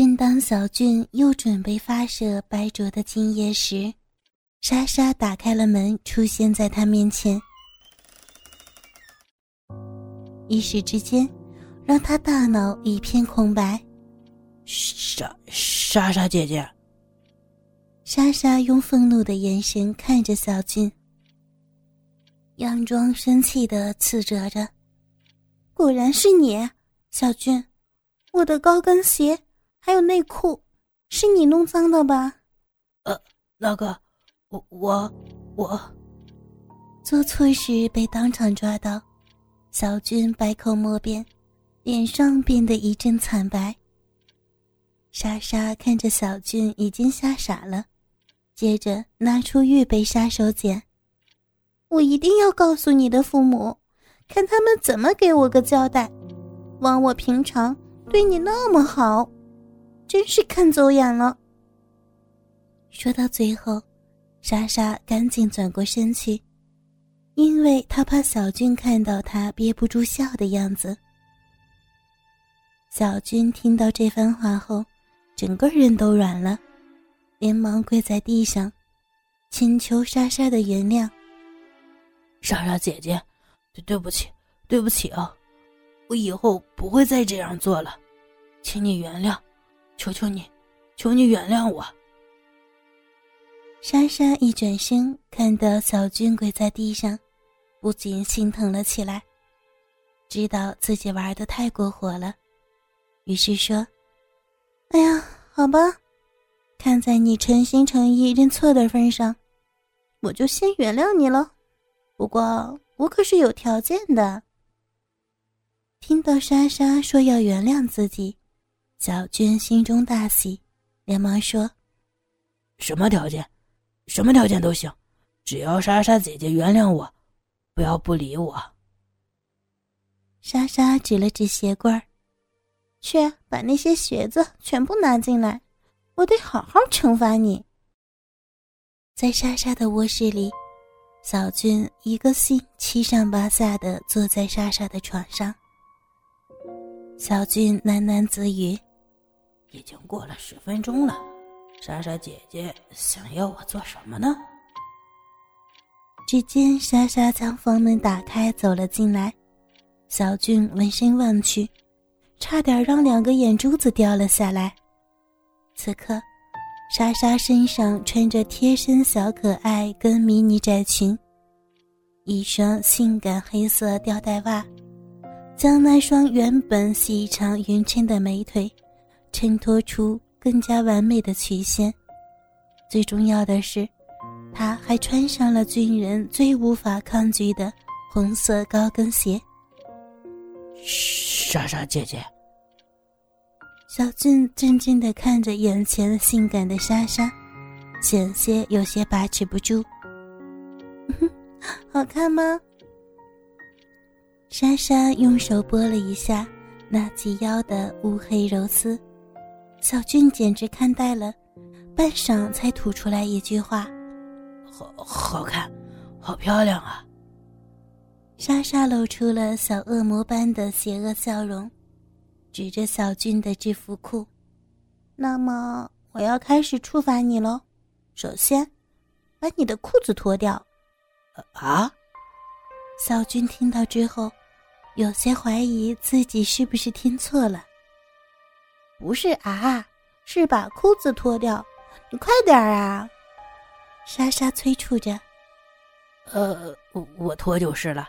正当小俊又准备发射白灼的精液时，莎莎打开了门，出现在他面前，一时之间，让他大脑一片空白。莎莎莎姐姐，莎莎用愤怒的眼神看着小俊，佯装生气的斥责着：“果然是你，小俊，我的高跟鞋还有内裤，是你弄脏的吧？”呃，那个，我我我，做错事被当场抓到，小俊百口莫辩，脸上变得一阵惨白。莎莎看着小俊已经吓傻了，接着拿出预备杀手锏。我一定要告诉你的父母，看他们怎么给我个交代。枉我平常对你那么好，真是看走眼了。说到最后，莎莎赶紧转过身去，因为她怕小俊看到她憋不住笑的样子。小俊听到这番话后。整个人都软了，连忙跪在地上，请求莎莎的原谅。莎莎姐姐，对对不起，对不起啊！我以后不会再这样做了，请你原谅，求求你，求你原谅我。莎莎一转身，看到小俊跪在地上，不禁心疼了起来，知道自己玩的太过火了，于是说。哎呀，好吧，看在你诚心诚意认错的份上，我就先原谅你了。不过我可是有条件的。听到莎莎说要原谅自己，小娟心中大喜，连忙说：“什么条件？什么条件都行，只要莎莎姐姐原谅我，不要不理我。”莎莎指了指鞋柜儿。去把那些鞋子全部拿进来，我得好好惩罚你。在莎莎的卧室里，小俊一个心七上八下的坐在莎莎的床上。小俊喃喃自语：“已经过了十分钟了，莎莎姐姐想要我做什么呢？”只见莎莎将房门打开，走了进来。小俊闻声望去。差点让两个眼珠子掉了下来。此刻，莎莎身上穿着贴身小可爱跟迷你窄裙，一双性感黑色吊带袜，将那双原本细长匀称的美腿衬托出更加完美的曲线。最重要的是，她还穿上了军人最无法抗拒的红色高跟鞋。莎莎姐姐，小俊震惊的看着眼前性感的莎莎，险些有些把持不住。好看吗？莎莎用手拨了一下那及腰的乌黑柔丝，小俊简直看呆了，半晌才吐出来一句话：“好好看，好漂亮啊！”莎莎露出了小恶魔般的邪恶笑容，指着小俊的制服裤：“那么我要开始处罚你喽。首先，把你的裤子脱掉。”啊！小俊听到之后，有些怀疑自己是不是听错了。不是啊，是把裤子脱掉。你快点啊！莎莎催促着。呃，我我脱就是了。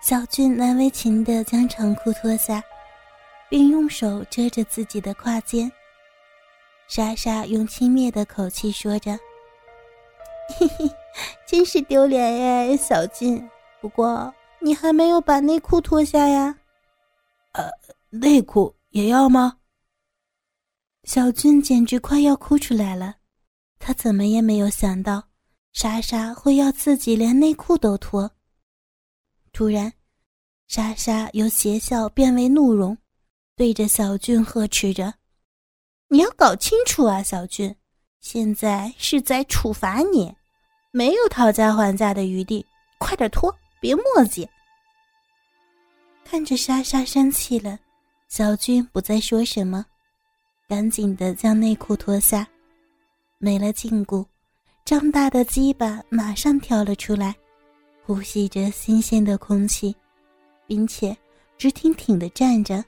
小俊难为情的将长裤脱下，并用手遮着自己的胯间。莎莎用轻蔑的口气说着：“嘿嘿，真是丢脸耶，小俊。不过你还没有把内裤脱下呀？”“呃，内裤也要吗？”小俊简直快要哭出来了。他怎么也没有想到，莎莎会要自己连内裤都脱。突然，莎莎由邪笑变为怒容，对着小俊呵斥着：“你要搞清楚啊，小俊，现在是在处罚你，没有讨价还价的余地，快点脱，别墨迹。”看着莎莎生气了，小俊不再说什么，赶紧的将内裤脱下，没了禁锢，张大的鸡巴马上跳了出来，呼吸着新鲜的空气，并且直挺挺的站着。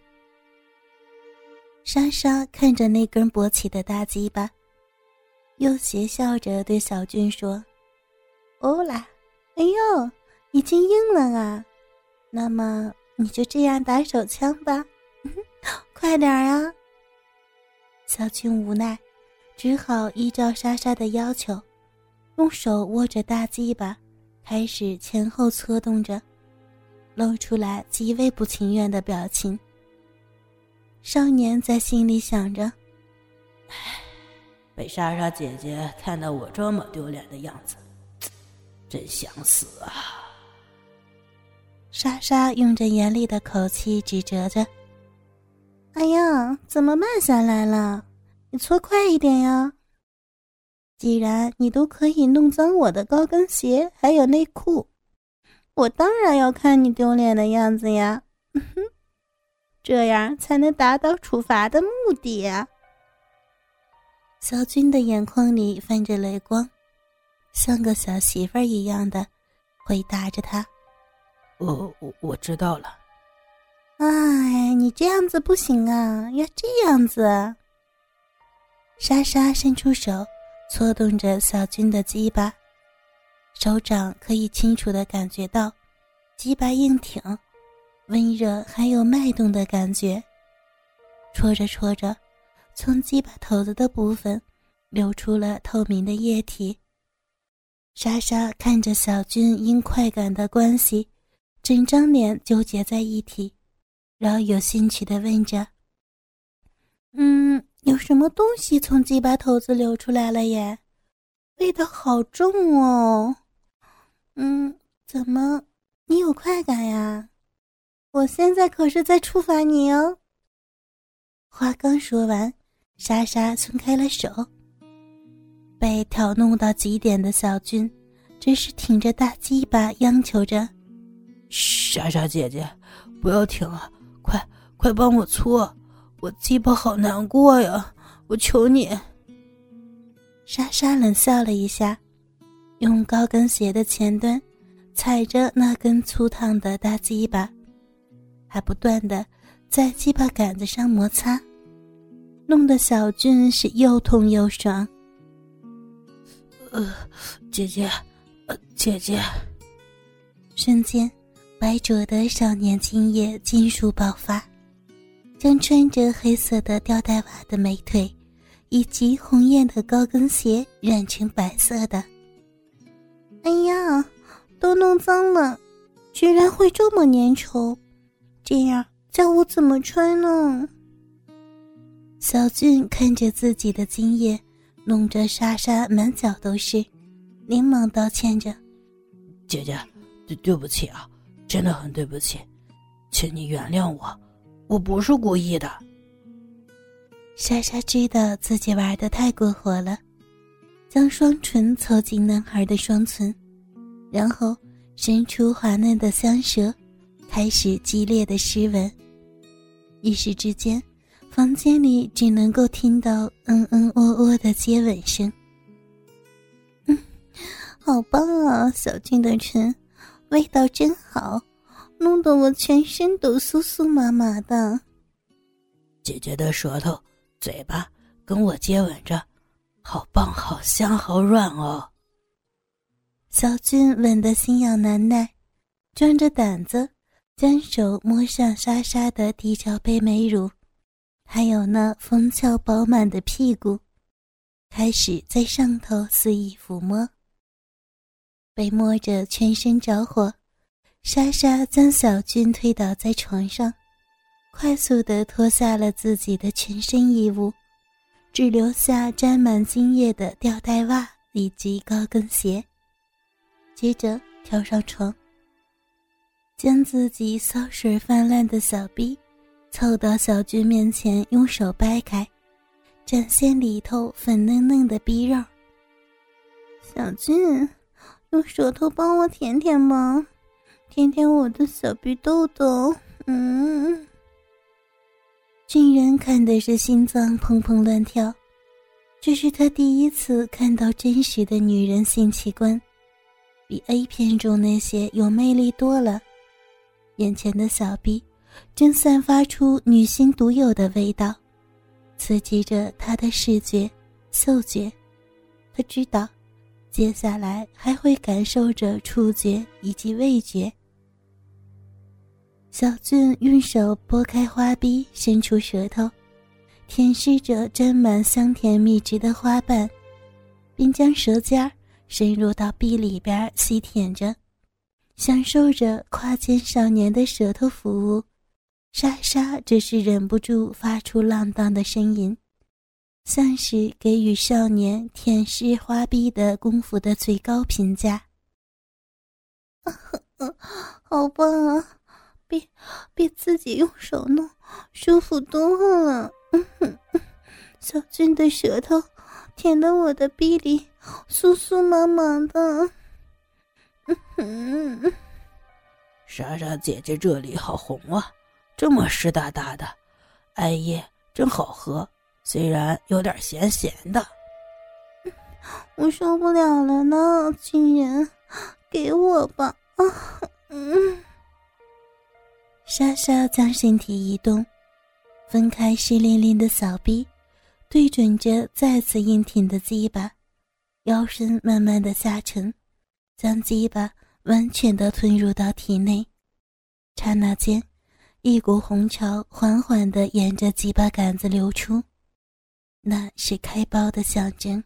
莎莎看着那根勃起的大鸡巴，又邪笑着对小俊说：“欧啦，哎呦，已经硬了啊！那么你就这样打手枪吧，快点啊！”小青无奈，只好依照莎莎的要求，用手握着大鸡巴，开始前后搓动着，露出来极为不情愿的表情。少年在心里想着：“唉，被莎莎姐姐看到我这么丢脸的样子，真想死啊！”莎莎用着严厉的口气指责着。哎呀，怎么慢下来了？你搓快一点呀！既然你都可以弄脏我的高跟鞋还有内裤，我当然要看你丢脸的样子呀！哼，这样才能达到处罚的目的呀！小军的眼眶里泛着泪光，像个小媳妇儿一样的回答着他：“我我我知道了。”哎，你这样子不行啊，要这样子。莎莎伸出手，搓动着小军的鸡巴，手掌可以清楚的感觉到鸡巴硬挺、温热，还有脉动的感觉。搓着搓着，从鸡巴头子的部分流出了透明的液体。莎莎看着小军因快感的关系，整张脸纠结在一起。饶有兴趣的问着：“嗯，有什么东西从鸡巴头子流出来了耶？味道好重哦。嗯，怎么，你有快感呀？我现在可是在处罚你哦。”话刚说完，莎莎松开了手。被挑弄到极点的小军，只是挺着大鸡巴央求着：“莎莎姐姐，不要停啊！”快帮我搓，我鸡巴好难过呀！我求你。莎莎冷笑了一下，用高跟鞋的前端踩着那根粗烫的大鸡巴，还不断的在鸡巴杆子上摩擦，弄得小俊是又痛又爽。呃，姐姐，呃，姐姐，瞬间。白灼的少年精液尽数爆发，将穿着黑色的吊带袜的美腿，以及红艳的高跟鞋染成白色的。哎呀，都弄脏了，居然会这么粘稠，这样叫我怎么穿呢？小俊看着自己的精液弄着莎莎满脚都是，连忙道歉着：“姐姐，对对不起啊。”真的很对不起，请你原谅我，我不是故意的。莎莎知道自己玩的太过火了，将双唇凑近男孩的双唇，然后伸出滑嫩的香舌，开始激烈的湿吻。一时之间，房间里只能够听到嗯嗯喔喔的接吻声。嗯，好棒啊，小俊的唇。味道真好，弄得我全身都酥酥麻麻的。姐姐的舌头、嘴巴跟我接吻着，好棒、好香、好软哦。小俊吻得心痒难耐，壮着胆子将手摸上莎莎的低罩杯美乳，还有那丰翘饱满的屁股，开始在上头肆意抚摸。被摸着全身着火，莎莎将小军推倒在床上，快速地脱下了自己的全身衣物，只留下沾满精液的吊带袜以及高跟鞋。接着跳上床，将自己骚水泛滥的小臂凑到小军面前，用手掰开，展现里头粉嫩嫩的逼肉。小军。用舌头帮我舔舔吧，舔舔我的小鼻豆豆。嗯，俊人看的是心脏砰砰乱跳，这是他第一次看到真实的女人性器官，比 A 片中那些有魅力多了。眼前的小臂正散发出女性独有的味道，刺激着他的视觉、嗅觉。他知道，接下来还会感受着触觉以及味觉。小俊用手拨开花臂，伸出舌头，舔舐着沾满香甜蜜汁的花瓣，并将舌尖深入到臂里边细舔着，享受着跨间少年的舌头服务。莎莎只是忍不住发出浪荡的声音，像是给予少年舔舐花臂的功夫的最高评价啊。好棒啊！比比自己用手弄舒服多了。小俊的舌头舔得我的臂里酥酥麻麻的。莎莎姐姐这里好红啊，这么湿哒哒的，艾叶真好喝，虽然有点咸咸的。我受不了了呢，亲人，给我吧。啊，嗯。莎莎将身体移动，分开湿淋淋的小臂，对准着再次硬挺的鸡巴，腰身慢慢的下沉，将鸡巴完全的吞入到体内。刹那间，一股红潮缓缓的沿着鸡巴杆子流出，那是开包的象征。